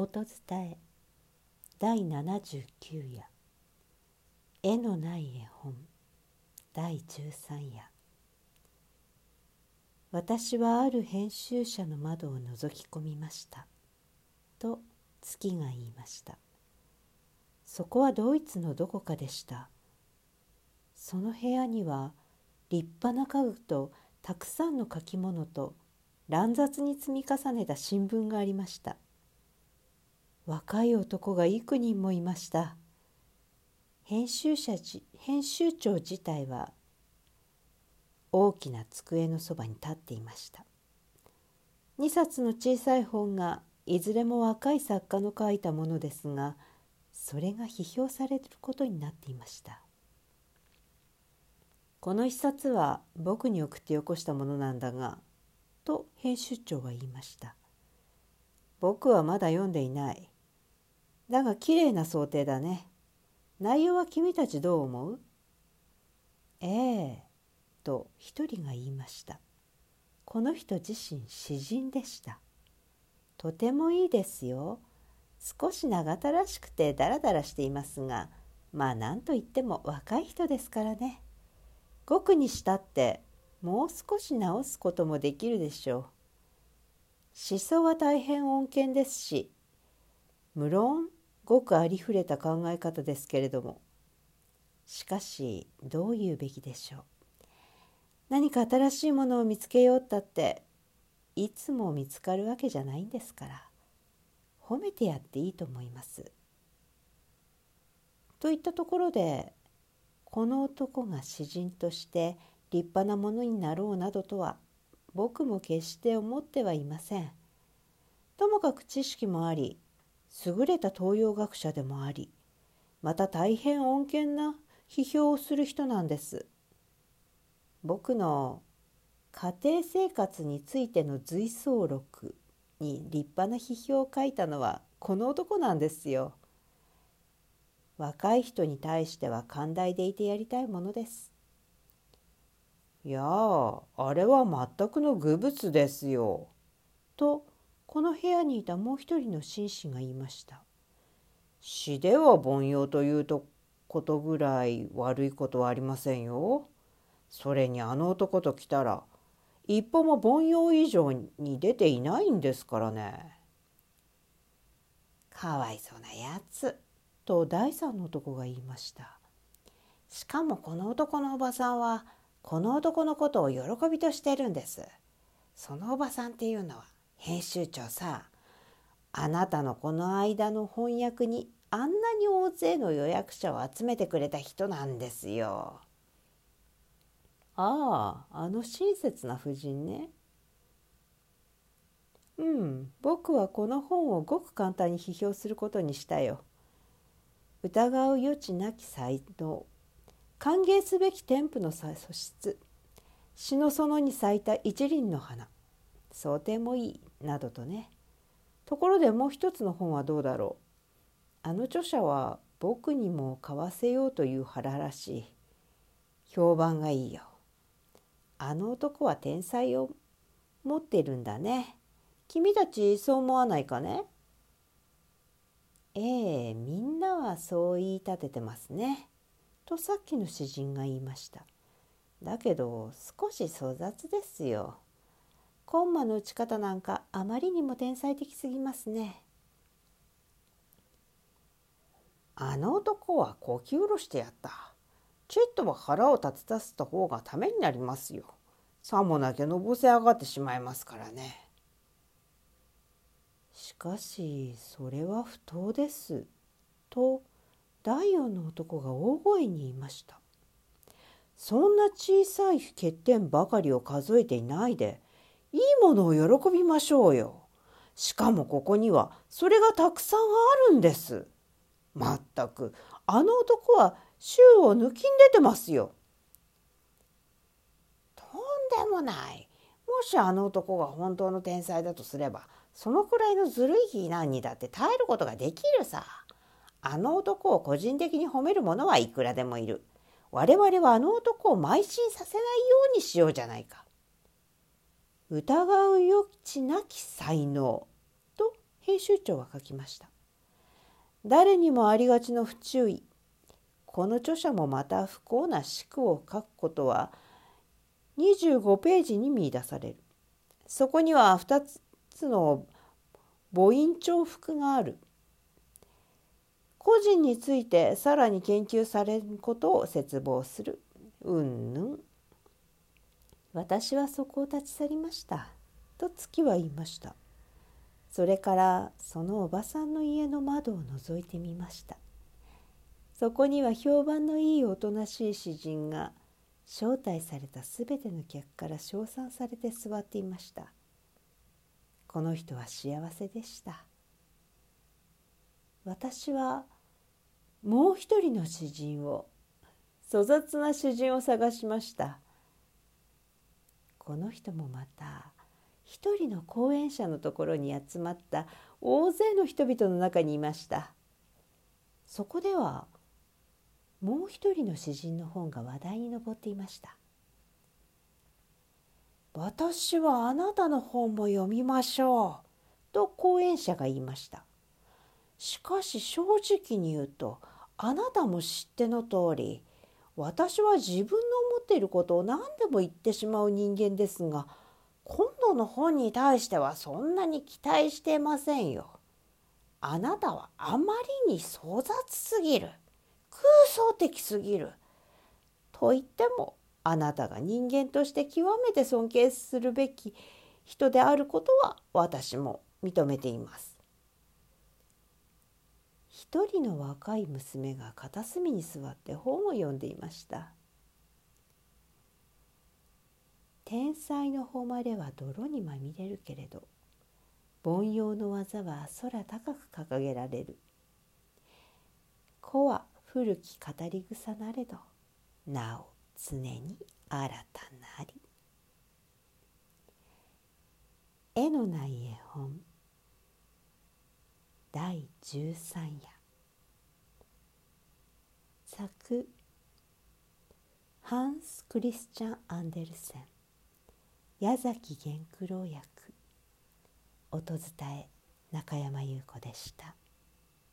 音伝え。第79夜。絵のない絵本。第13夜。私はある編集者の窓を覗き込みました。と月が言いました。そこはドイツのどこかでした。その部屋には立派な家具とたくさんの書き物と乱雑に積み重ねた新聞がありました。若い男が幾人もいました。編集者編集長自体は大きな机のそばに立っていました。2冊の小さい本がいずれも若い作家の書いたものですがそれが批評されることになっていました。この一冊は僕に送ってよこしたものなんだがと編集長は言いました。僕はまだ読んでいない。だが綺麗な想定だね。内容は君たちどう思う？ええと一人が言いました。この人自身詩人でした。とてもいいですよ。少し長田らしくてダラダラしていますが、まあ何と言っても若い人ですからね。語句にしたってもう少し直すこともできるでしょう。思想は大変穏健ですし、無論ごくありふれた考え方ですけれどもしかしどう言うべきでしょう何か新しいものを見つけようったっていつも見つかるわけじゃないんですから褒めてやっていいと思います。といったところでこの男が詩人として立派なものになろうなどとは僕も決して思ってはいません。ともかく知識もあり優れた東洋学者でもありまた大変穏健な批評をする人なんです。僕の家庭生活についての随想録に立派な批評を書いたのはこの男なんですよ。若い人に対しては寛大でいてやりたいものです。いやああれは全くの愚物ですよ。とこの部屋にいたもう一人の紳士が言いました「詩では凡庸というとことぐらい悪いことはありませんよ。それにあの男と来たら一歩も凡庸以上に出ていないんですからね。かわいそうなやつと第三の男が言いました。しかもこの男のおばさんはこの男のことを喜びとしてるんです。そのおばさんっていうのは編集長さあなたのこの間の翻訳にあんなに大勢の予約者を集めてくれた人なんですよ。あああの親切な婦人ね。うん僕はこの本をごく簡単に批評することにしたよ。疑う余地なき才能歓迎すべき天賦の素質詩の園に咲いた一輪の花想定もいいなどとね。ところでもう一つの本はどうだろう。あの著者は僕にも買わせようという腹らしい。評判がいいよ。あの男は天才を持ってるんだね。君たちそう思わないかね。ええみんなはそう言い立ててますね。とさっきの詩人が言いました。だけど少し粗雑ですよ。コンマの打ち方なんかあまりにも天才的すぎますね。あの男はこき下ろしてやった。ちょっとは腹を立てさせた方がためになりますよ。さもなきゃのぼせ上がってしまいますからね。しかしそれは不当です。と第四の男が大声に言いました。そんな小さい欠点ばかりを数えていないでいいものを喜びましょうよ。しかもここにはそれがたくさんあるんです。まったくあの男は衆を抜きん出てますよ。とんでもない。もしあの男が本当の天才だとすればそのくらいのずるい非難にだって耐えることができるさ。あの男を個人的に褒める者はいくらでもいる。我々はあの男を邁進させないようにしようじゃないか。疑う余地なき才能。と編集長は書きました。誰にもありがちの不注意。この著者もまた不幸な思考を書くことは25ページに見出される。そこには2つの母音重複がある。個人についてさらに研究されることを切望する。うんぬん。私はそこを立ち去りました。と月は言いました。それからそのおばさんの家の窓を覗いてみました。そこには評判のいいおとなしい詩人が招待されたすべての客から称賛されて座っていました。この人は幸せでした。私はもう一人の詩人を粗雑な詩人を探しました。この人もまた一人の講演者のところに集まった大勢の人々の中にいました。そこではもう一人の詩人の本が話題に上っていました私はあなたの本も読みましょうと講演者が言いました。しかし正直に言うとあなたも知っての通り私は自分の思っていることを何でも言ってしまう人間ですが今度の本に対してはそんなに期待してませんよ。あなたはあまりに粗雑すぎる空想的すぎると言ってもあなたが人間として極めて尊敬するべき人であることは私も認めています。一人の若い娘が片隅に座って本を読んでいました。天才の誉れは泥にまみれるけれど凡庸の技は空高く掲げられる。子は古き語り草なれどなお常に新たなり。絵のない絵本第13夜作ハンス・クリスチャン・アンデルセン。矢崎源九郎役。音伝え中山優子でした。